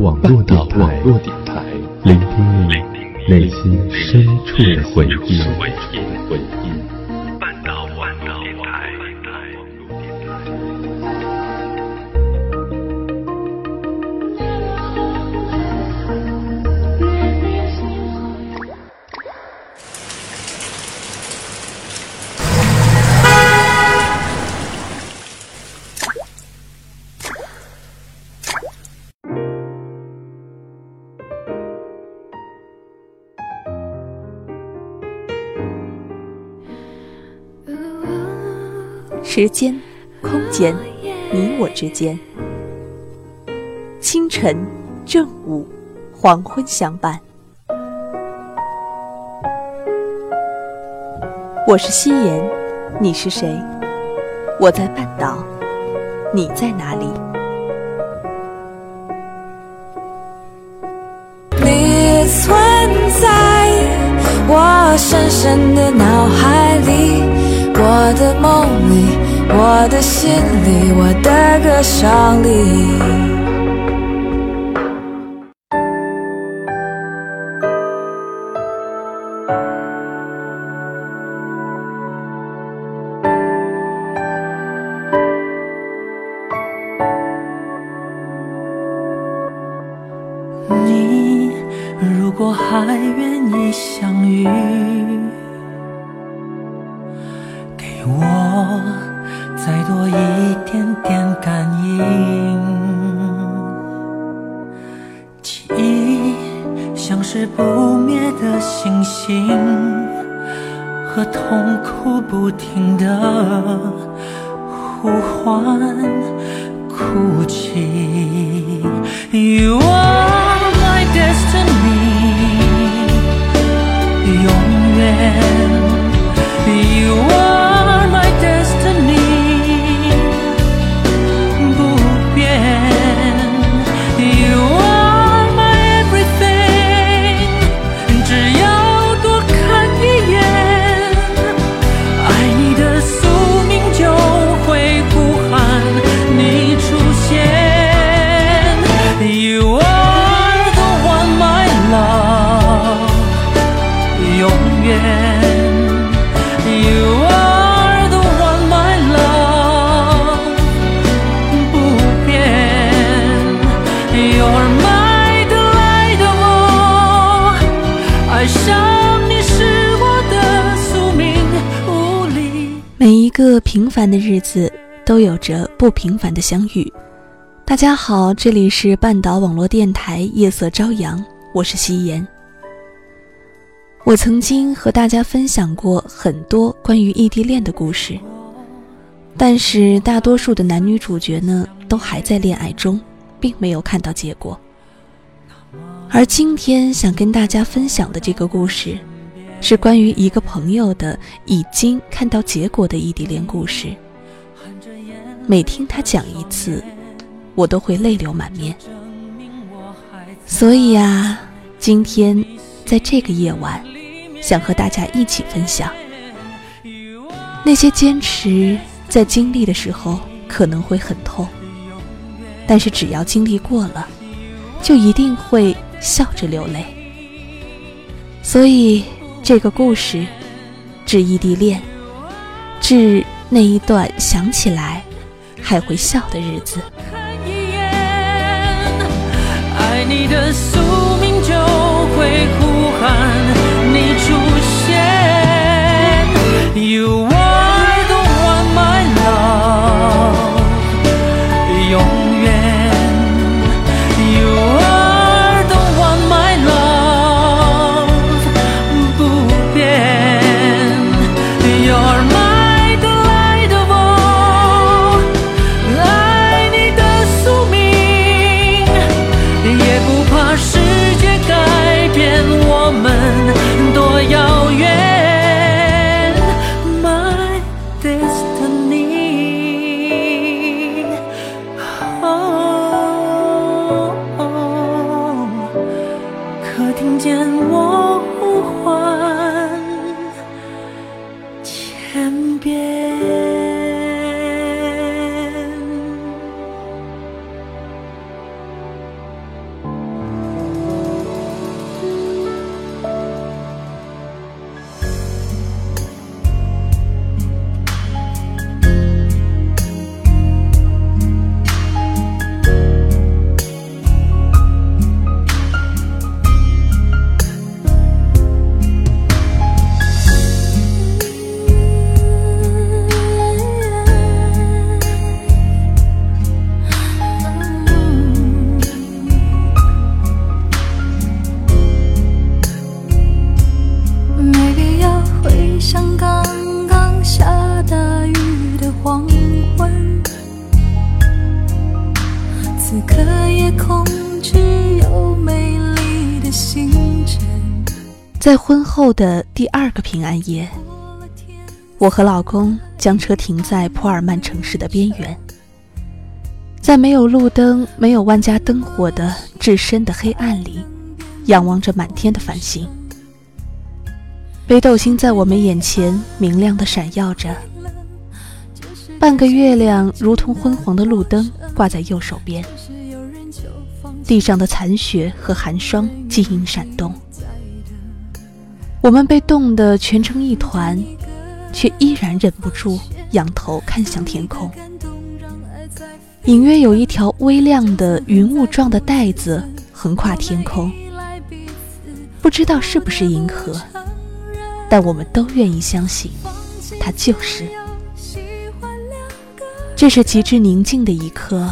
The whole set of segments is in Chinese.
网络电台，聆听你内心深处的回忆。时间、空间，你我之间。清晨、正午、黄昏相伴。我是夕颜，你是谁？我在半岛，你在哪里？你存在我深深的脑海里，我的梦里。我的心里，我的歌声里。凡的日子都有着不平凡的相遇。大家好，这里是半岛网络电台夜色朝阳，我是夕颜。我曾经和大家分享过很多关于异地恋的故事，但是大多数的男女主角呢，都还在恋爱中，并没有看到结果。而今天想跟大家分享的这个故事。是关于一个朋友的已经看到结果的异地恋故事。每听他讲一次，我都会泪流满面。所以啊，今天在这个夜晚，想和大家一起分享那些坚持，在经历的时候可能会很痛，但是只要经历过了，就一定会笑着流泪。所以。这个故事，致异地恋，致那一段想起来还会笑的日子。爱你的宿命就会呼喊你出现。在婚后的第二个平安夜，我和老公将车停在普尔曼城市的边缘，在没有路灯、没有万家灯火的至深的黑暗里，仰望着满天的繁星。北斗星在我们眼前明亮的闪耀着，半个月亮如同昏黄的路灯挂在右手边，地上的残雪和寒霜晶莹闪动。我们被冻得蜷成一团，却依然忍不住仰头看向天空。隐约有一条微亮的云雾状的带子横跨天空，不知道是不是银河。但我们都愿意相信，它就是。这是极致宁静的一刻，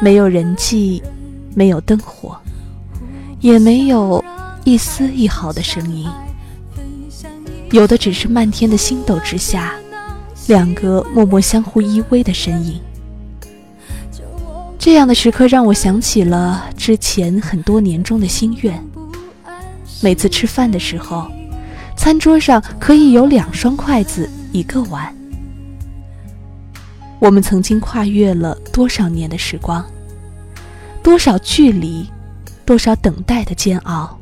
没有人迹，没有灯火，也没有一丝一毫的声音，有的只是漫天的星斗之下，两个默默相互依偎的身影。这样的时刻让我想起了之前很多年中的心愿，每次吃饭的时候。餐桌上可以有两双筷子，一个碗。我们曾经跨越了多少年的时光，多少距离，多少等待的煎熬，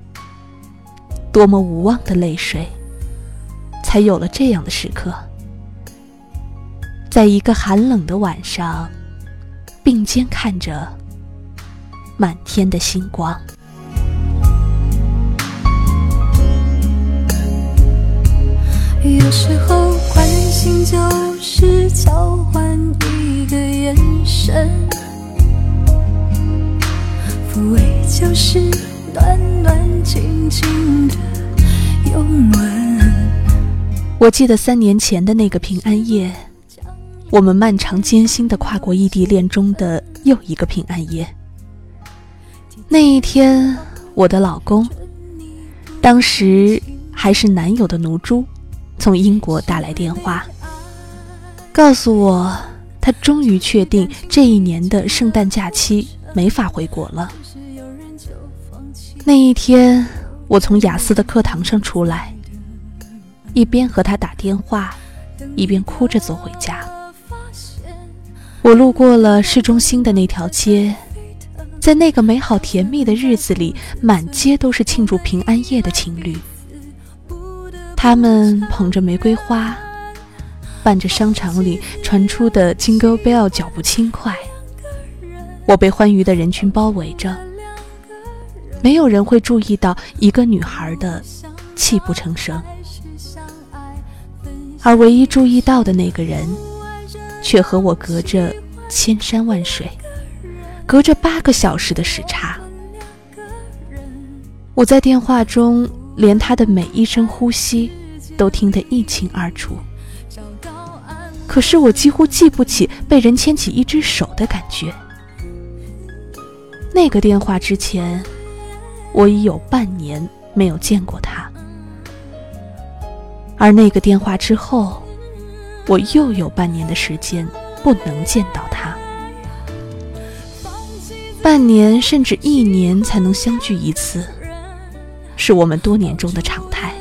多么无望的泪水，才有了这样的时刻，在一个寒冷的晚上，并肩看着满天的星光。有时候关心就是交换一个眼神，抚慰就是暖暖静静的拥吻。我记得三年前的那个平安夜，我们漫长艰辛的跨过异地恋中的又一个平安夜。那一天，我的老公，当时还是男友的奴猪。从英国打来电话，告诉我他终于确定这一年的圣诞假期没法回国了。那一天，我从雅思的课堂上出来，一边和他打电话，一边哭着走回家。我路过了市中心的那条街，在那个美好甜蜜的日子里，满街都是庆祝平安夜的情侣。他们捧着玫瑰花，伴着商场里传出的 Jingle Bell 脚步轻快。我被欢愉的人群包围着，没有人会注意到一个女孩的泣不成声，而唯一注意到的那个人，却和我隔着千山万水，隔着八个小时的时差。我在电话中。连他的每一声呼吸都听得一清二楚，可是我几乎记不起被人牵起一只手的感觉。那个电话之前，我已有半年没有见过他；而那个电话之后，我又有半年的时间不能见到他。半年甚至一年才能相聚一次。是我们多年中的常态。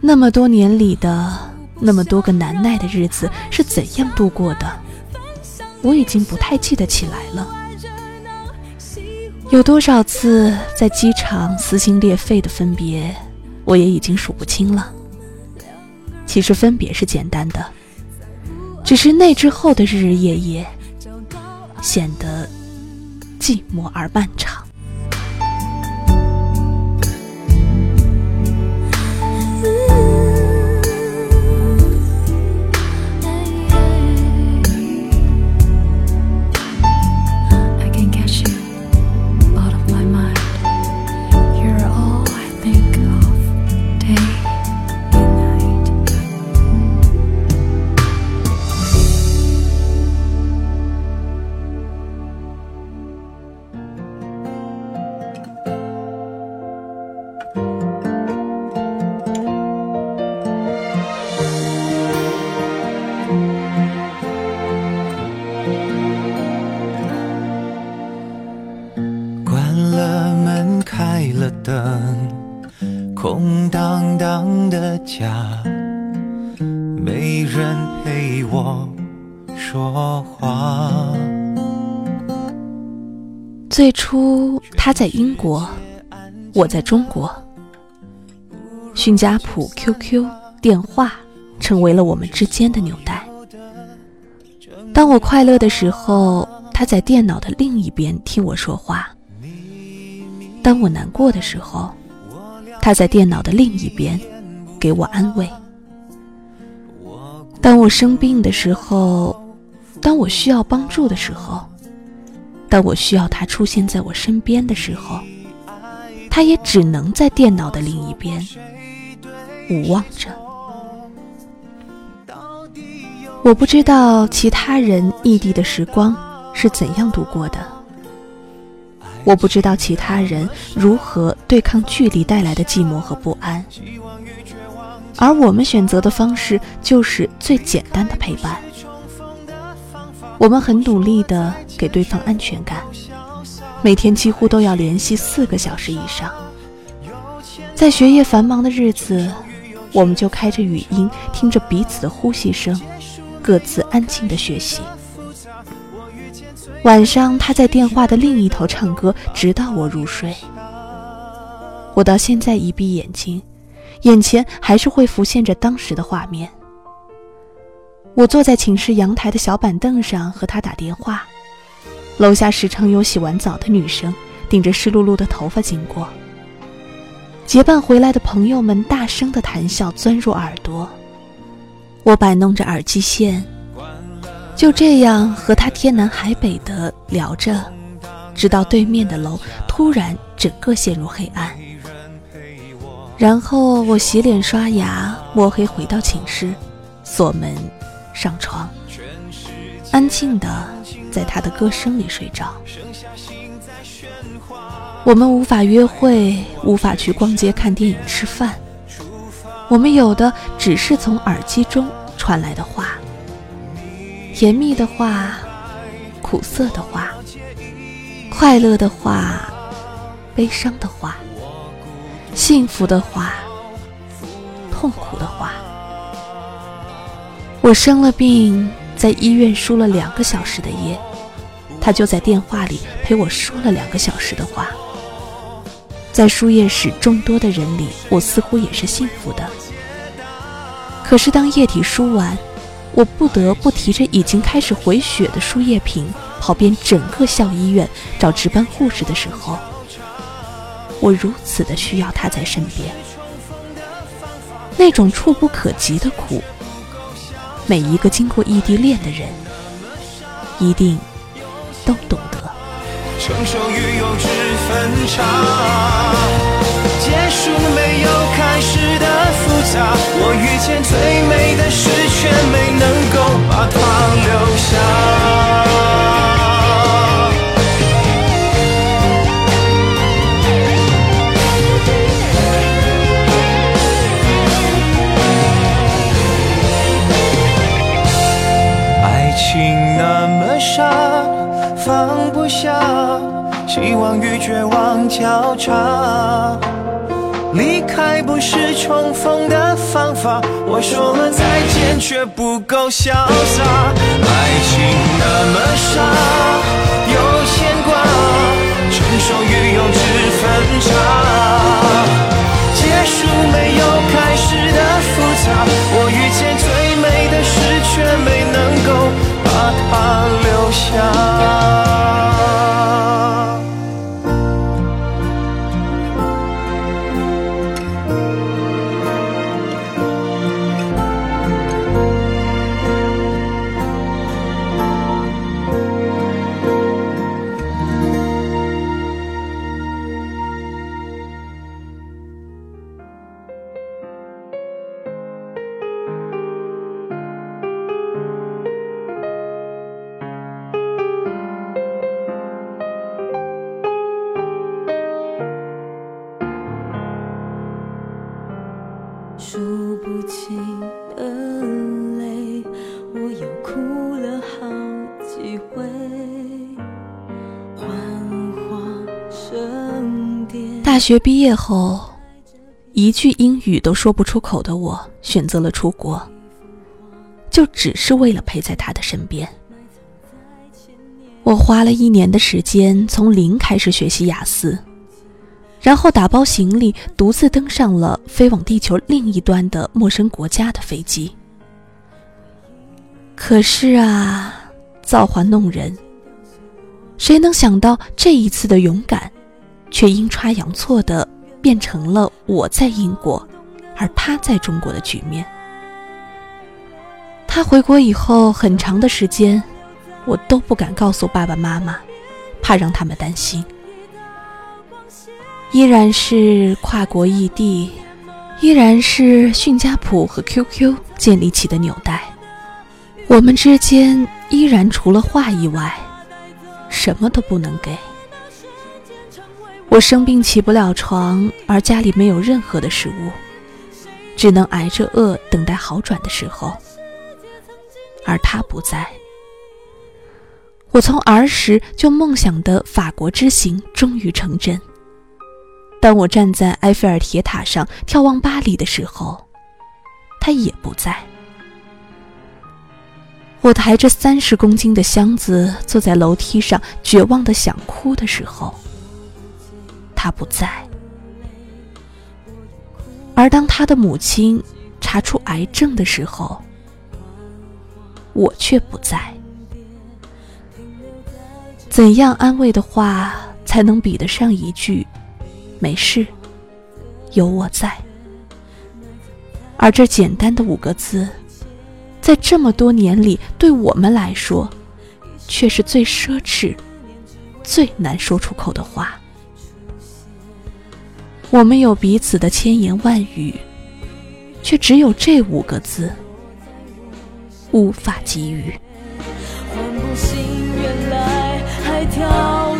那么多年里的那么多个难耐的日子是怎样度过的？我已经不太记得起来了。有多少次在机场撕心裂肺的分别，我也已经数不清了。其实分别是简单的，只是那之后的日日夜夜，显得寂寞而漫长。最初，他在英国，我在中国。勋家谱、QQ、电话成为了我们之间的纽带。当我快乐的时候，他在电脑的另一边听我说话；当我难过的时候，他在电脑的另一边给我安慰；当我生病的时候，当我需要帮助的时候。当我需要他出现在我身边的时候，他也只能在电脑的另一边无望着。我不知道其他人异地的时光是怎样度过的，我不知道其他人如何对抗距离带来的寂寞和不安，而我们选择的方式就是最简单的陪伴。我们很努力地给对方安全感，每天几乎都要联系四个小时以上。在学业繁忙的日子，我们就开着语音，听着彼此的呼吸声，各自安静地学习。晚上，他在电话的另一头唱歌，直到我入睡。我到现在一闭眼睛，眼前还是会浮现着当时的画面。我坐在寝室阳台的小板凳上和他打电话，楼下时常有洗完澡的女生顶着湿漉漉的头发经过。结伴回来的朋友们大声的谈笑钻入耳朵，我摆弄着耳机线，就这样和他天南海北的聊着，直到对面的楼突然整个陷入黑暗。然后我洗脸刷牙，摸黑回到寝室，锁门。上床，安静的在他的歌声里睡着。我们无法约会，无法去逛街、看电影、吃饭。我们有的只是从耳机中传来的话，甜蜜的话，苦涩的话，快乐的话，悲伤的话，幸福的话，痛苦的话。我生了病，在医院输了两个小时的液，他就在电话里陪我说了两个小时的话。在输液室众多的人里，我似乎也是幸福的。可是当液体输完，我不得不提着已经开始回血的输液瓶，跑遍整个校医院找值班护士的时候，我如此的需要他在身边。那种触不可及的苦。每一个经过异地恋的人，一定都懂得。成熟与幼稚分岔，结束没有开始的复杂。我遇见最美的事，却没能够把它留下。下希望与绝望交叉，离开不是重逢的方法。我说了再见，却不够潇洒。爱情那么傻，有牵挂，成熟与幼稚分岔。结束没有开始的复杂，我遇见最美的事，却没能够把它留下。学毕业后，一句英语都说不出口的我，选择了出国，就只是为了陪在他的身边。我花了一年的时间，从零开始学习雅思，然后打包行李，独自登上了飞往地球另一端的陌生国家的飞机。可是啊，造化弄人，谁能想到这一次的勇敢，却阴差阳错的变成了我在英国，而他在中国的局面。他回国以后很长的时间。我都不敢告诉爸爸妈妈，怕让他们担心。依然是跨国异地，依然是迅家谱和 QQ 建立起的纽带。我们之间依然除了话以外，什么都不能给。我生病起不了床，而家里没有任何的食物，只能挨着饿等待好转的时候。而他不在。我从儿时就梦想的法国之行终于成真。当我站在埃菲尔铁塔上眺望巴黎的时候，他也不在。我抬着三十公斤的箱子坐在楼梯上，绝望的想哭的时候，他不在。而当他的母亲查出癌症的时候，我却不在。怎样安慰的话才能比得上一句“没事，有我在”？而这简单的五个字，在这么多年里，对我们来说，却是最奢侈、最难说出口的话。我们有彼此的千言万语，却只有这五个字，无法给予。跳动的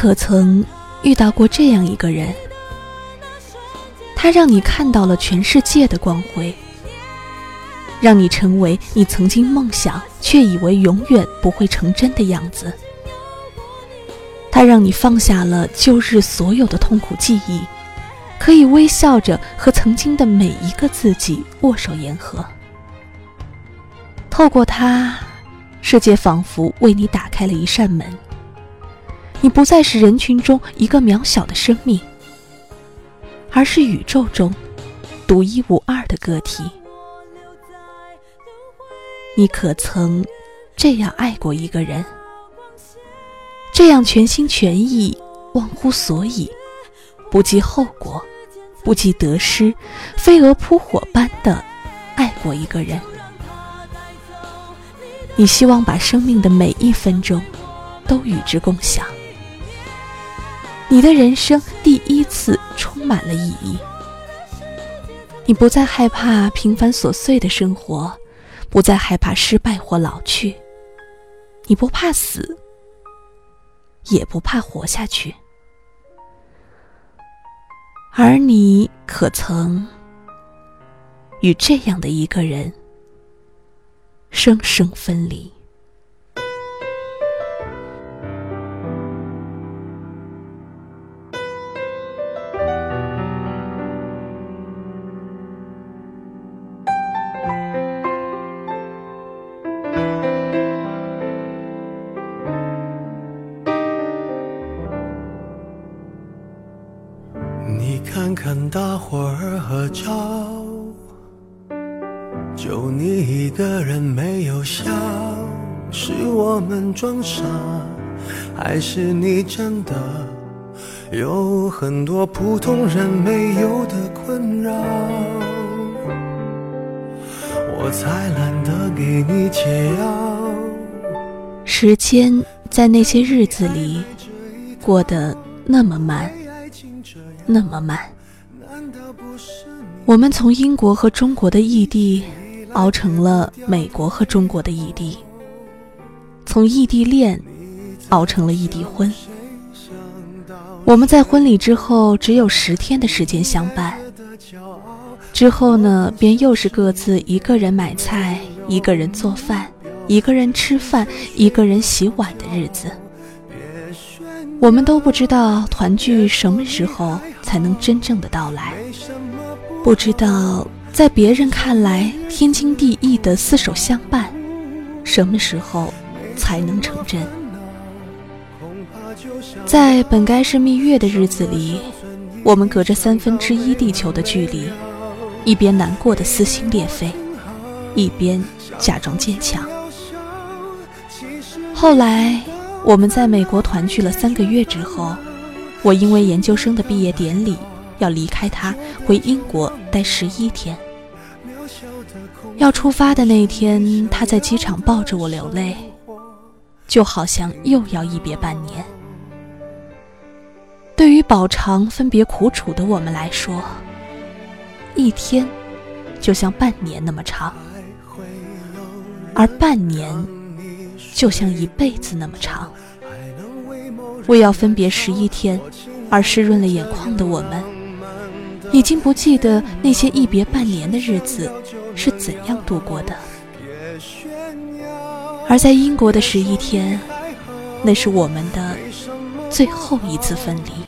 可曾遇到过这样一个人？他让你看到了全世界的光辉。让你成为你曾经梦想却以为永远不会成真的样子。他让你放下了旧日所有的痛苦记忆，可以微笑着和曾经的每一个自己握手言和。透过它，世界仿佛为你打开了一扇门。你不再是人群中一个渺小的生命，而是宇宙中独一无二的个体。你可曾这样爱过一个人？这样全心全意、忘乎所以、不计后果、不计得失、飞蛾扑火般的爱过一个人？你希望把生命的每一分钟都与之共享。你的人生第一次充满了意义。你不再害怕平凡琐碎的生活。不再害怕失败或老去，你不怕死，也不怕活下去。而你可曾与这样的一个人生生分离？很多普通人没有的困扰？我才懒得给你解药。时间在那些日子里过得那么慢，那么慢。我们从英国和中国的异地，熬成了美国和中国的异地；从从异地恋熬成了异地婚。我们在婚礼之后只有十天的时间相伴，之后呢，便又是各自一个人买菜，一个人做饭，一个人吃饭，一个人洗碗的日子。我们都不知道团聚什么时候才能真正的到来，不知道在别人看来天经地义的厮守相伴，什么时候才能成真。在本该是蜜月的日子里，我们隔着三分之一地球的距离，一边难过的撕心裂肺，一边假装坚强。后来，我们在美国团聚了三个月之后，我因为研究生的毕业典礼要离开他，回英国待十一天。要出发的那天，他在机场抱着我流泪，就好像又要一别半年。对于饱尝分别苦楚的我们来说，一天就像半年那么长，而半年就像一辈子那么长。为要分别十一天而湿润了眼眶的我们，已经不记得那些一别半年的日子是怎样度过的。而在英国的十一天，那是我们的最后一次分离。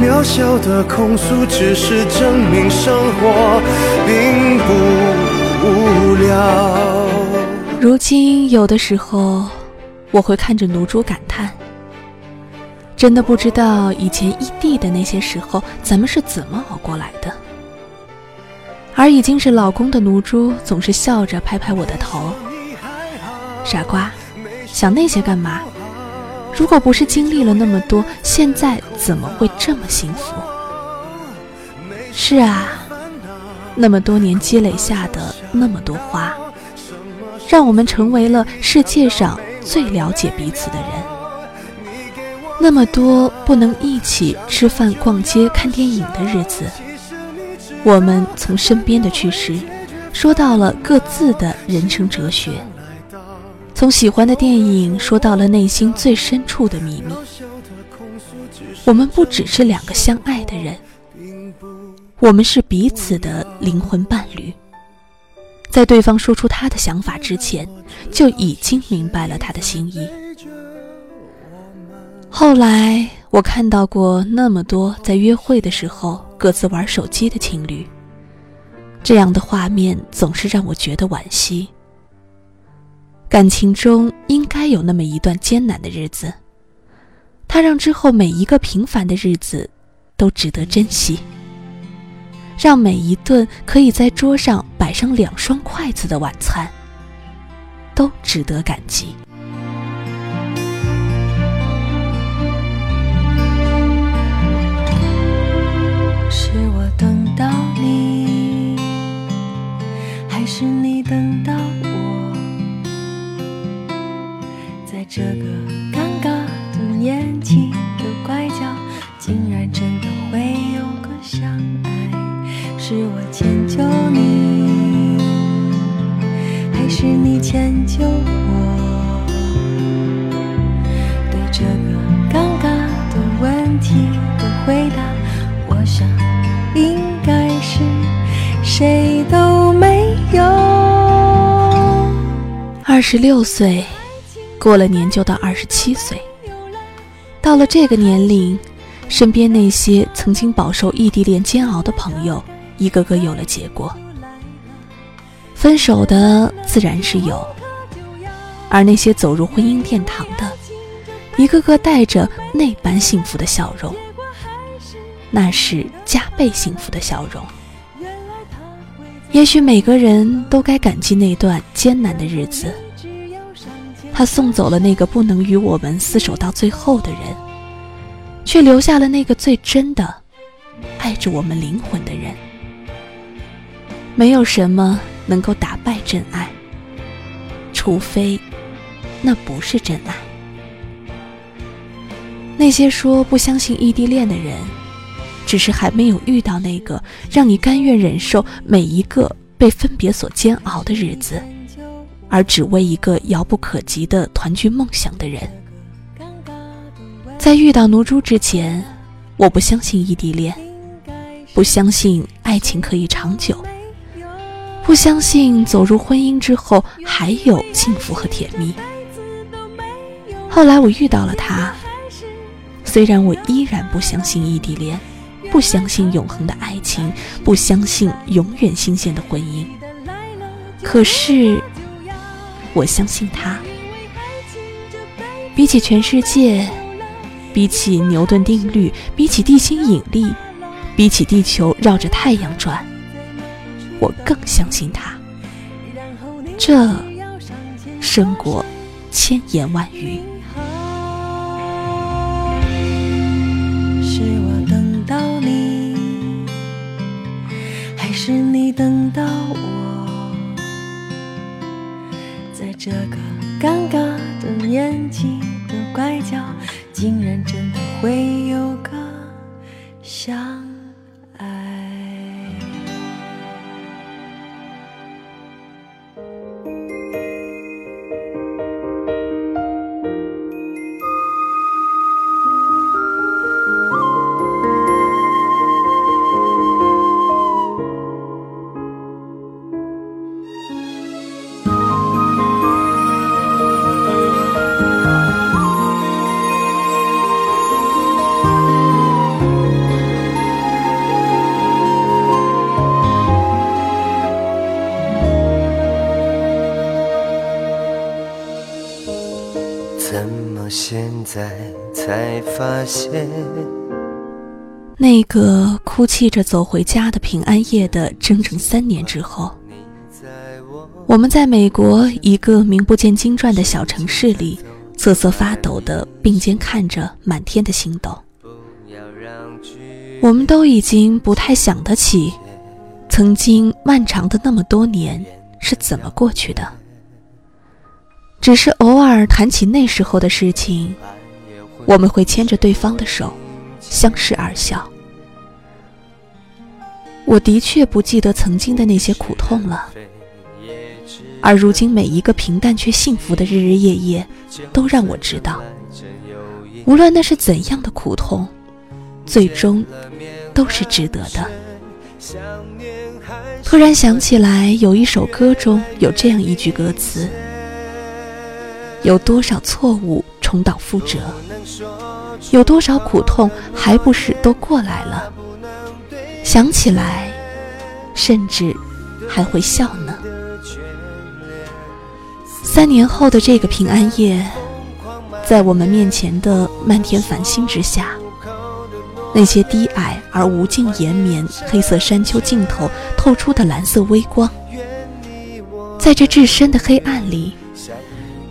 渺小的控诉，只是证明生活并不无聊。如今，有的时候我会看着奴猪感叹，真的不知道以前异地的那些时候，咱们是怎么熬过来的。而已经是老公的奴猪，总是笑着拍拍我的头：“傻瓜，想那些干嘛？”如果不是经历了那么多，现在怎么会这么幸福？是啊，那么多年积累下的那么多花，让我们成为了世界上最了解彼此的人。那么多不能一起吃饭、逛街、看电影的日子，我们从身边的去世，说到了各自的人生哲学。从喜欢的电影说到了内心最深处的秘密。我们不只是两个相爱的人，我们是彼此的灵魂伴侣。在对方说出他的想法之前，就已经明白了他的心意。后来我看到过那么多在约会的时候各自玩手机的情侣，这样的画面总是让我觉得惋惜。感情中应该有那么一段艰难的日子，它让之后每一个平凡的日子都值得珍惜，让每一顿可以在桌上摆上两双筷子的晚餐都值得感激。这个尴尬的年纪的拐角，竟然真的会有个相爱。是我迁就你，还是你迁就我？对这个尴尬的问题的回答，我想应该是谁都没有。二十六岁。过了年就到二十七岁，到了这个年龄，身边那些曾经饱受异地恋煎熬的朋友，一个个有了结果。分手的自然是有，而那些走入婚姻殿堂的，一个个带着那般幸福的笑容，那是加倍幸福的笑容。也许每个人都该感激那段艰难的日子。他送走了那个不能与我们厮守到最后的人，却留下了那个最真的爱着我们灵魂的人。没有什么能够打败真爱，除非那不是真爱。那些说不相信异地恋的人，只是还没有遇到那个让你甘愿忍受每一个被分别所煎熬的日子。而只为一个遥不可及的团聚梦想的人，在遇到奴珠之前，我不相信异地恋，不相信爱情可以长久，不相信走入婚姻之后还有幸福和甜蜜。后来我遇到了他，虽然我依然不相信异地恋，不相信永恒的爱情，不相信永远新鲜的婚姻，可是。我相信他，比起全世界，比起牛顿定律，比起地心引力，比起地球绕着太阳转，我更相信他。这胜过千言万语。是我等到你，还是你等到我？这个尴尬的年纪的拐角，竟然真的会有个相。才发现，那个哭泣着走回家的平安夜的整整三年之后，我们在美国一个名不见经传的小城市里瑟瑟发抖的并肩看着满天的星斗。我们都已经不太想得起，曾经漫长的那么多年是怎么过去的，只是偶尔谈起那时候的事情。我们会牵着对方的手，相视而笑。我的确不记得曾经的那些苦痛了，而如今每一个平淡却幸福的日日夜夜，都让我知道，无论那是怎样的苦痛，最终都是值得的。突然想起来，有一首歌中有这样一句歌词：有多少错误重蹈覆辙？有多少苦痛，还不是都过来了？想起来，甚至还会笑呢。三年后的这个平安夜，在我们面前的漫天繁星之下，那些低矮而无尽延绵黑色山丘尽头透出的蓝色微光，在这至深的黑暗里，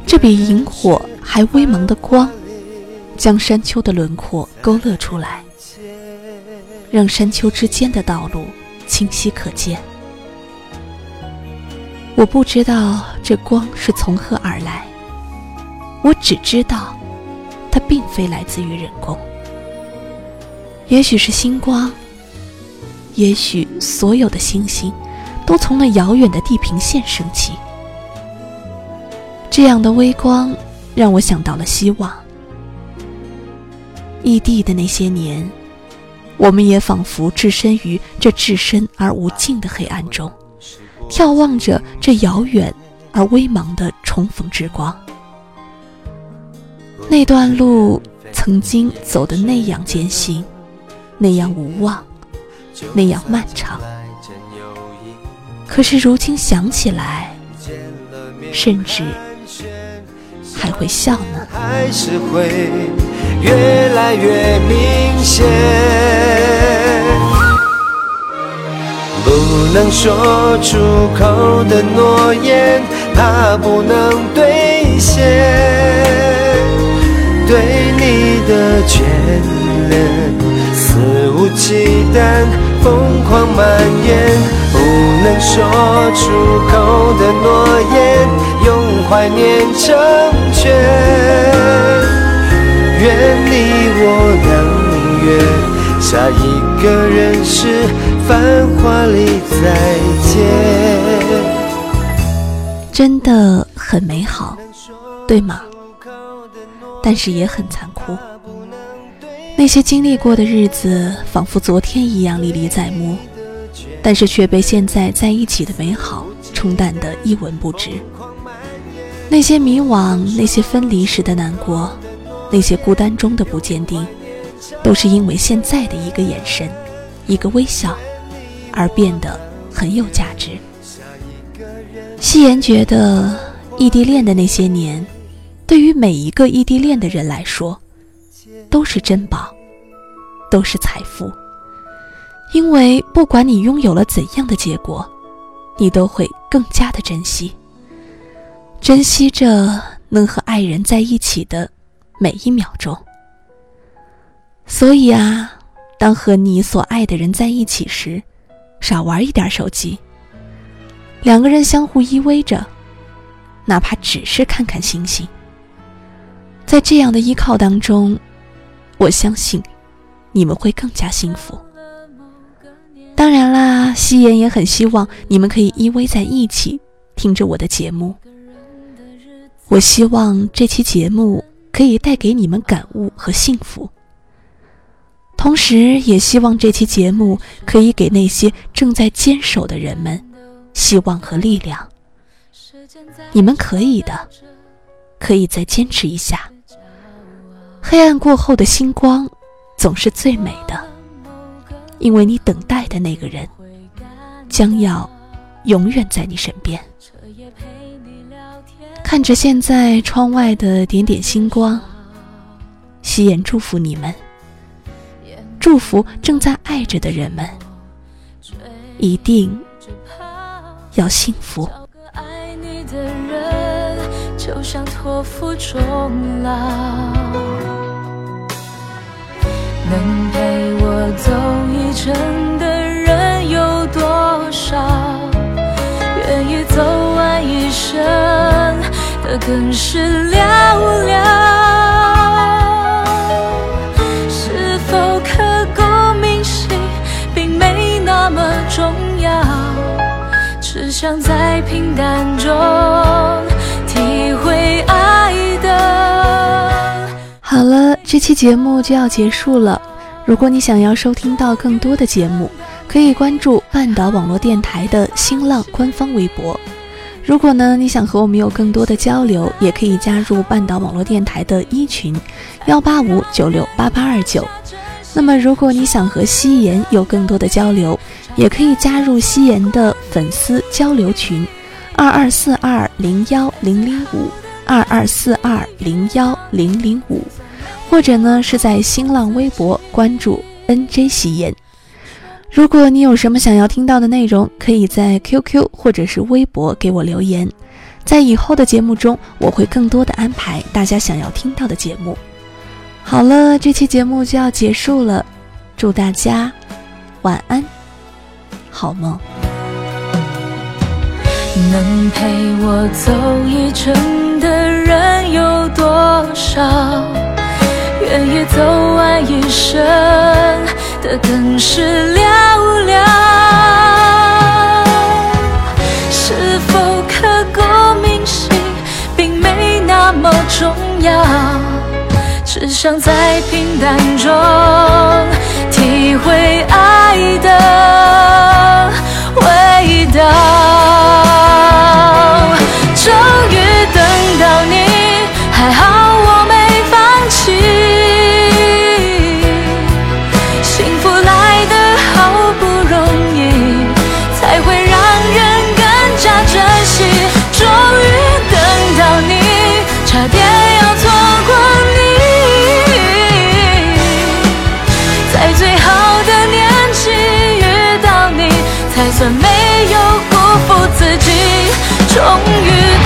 这比萤火还微茫的光。将山丘的轮廓勾勒出来，让山丘之间的道路清晰可见。我不知道这光是从何而来，我只知道，它并非来自于人工。也许是星光，也许所有的星星都从那遥远的地平线升起。这样的微光让我想到了希望。异地的那些年，我们也仿佛置身于这至深而无尽的黑暗中，眺望着这遥远而微茫的重逢之光。那段路曾经走得那样艰辛，那样无望，那样漫长。可是如今想起来，甚至还会笑呢。还是会越来越明显，不能说出口的诺言，怕不能兑现。对你的眷恋，肆无忌惮，疯狂蔓延，不能说出口的诺言，用怀念成全。愿你我两月。下一个人是繁华里再见，真的很美好，对吗？但是也很残酷。那些经历过的日子，仿佛昨天一样历历在目，但是却被现在在一起的美好冲淡得一文不值。那些迷惘，那些分离时的难过，那些孤单中的不坚定。都是因为现在的一个眼神，一个微笑，而变得很有价值。夕颜觉得，异地恋的那些年，对于每一个异地恋的人来说，都是珍宝，都是财富。因为不管你拥有了怎样的结果，你都会更加的珍惜，珍惜着能和爱人在一起的每一秒钟。所以啊，当和你所爱的人在一起时，少玩一点手机。两个人相互依偎着，哪怕只是看看星星。在这样的依靠当中，我相信你们会更加幸福。当然啦，夕颜也很希望你们可以依偎在一起，听着我的节目。我希望这期节目可以带给你们感悟和幸福。同时，也希望这期节目可以给那些正在坚守的人们希望和力量。你们可以的，可以再坚持一下。黑暗过后的星光总是最美的，因为你等待的那个人将要永远在你身边。看着现在窗外的点点星光，夕颜祝福你们。祝福正在爱着的人们，一定要幸福。就像托付终老，能陪我走一程的人有多少？愿意走完一生的更是寥寥。这期节目就要结束了。如果你想要收听到更多的节目，可以关注半岛网络电台的新浪官方微博。如果呢，你想和我们有更多的交流，也可以加入半岛网络电台的一群幺八五九六八八二九。那么，如果你想和夕颜有更多的交流，也可以加入夕颜的粉丝交流群，二二四二零幺零零五二二四二零幺零零五，或者呢是在新浪微博关注 NJ 夕颜。如果你有什么想要听到的内容，可以在 QQ 或者是微博给我留言，在以后的节目中，我会更多的安排大家想要听到的节目。好了，这期节目就要结束了，祝大家晚安，好梦。能陪我走一程的人有多少？愿意走完一生的更是寥寥。是否刻骨铭心，并没那么重要。只想在平淡中体会爱的味道。终于自己，终于。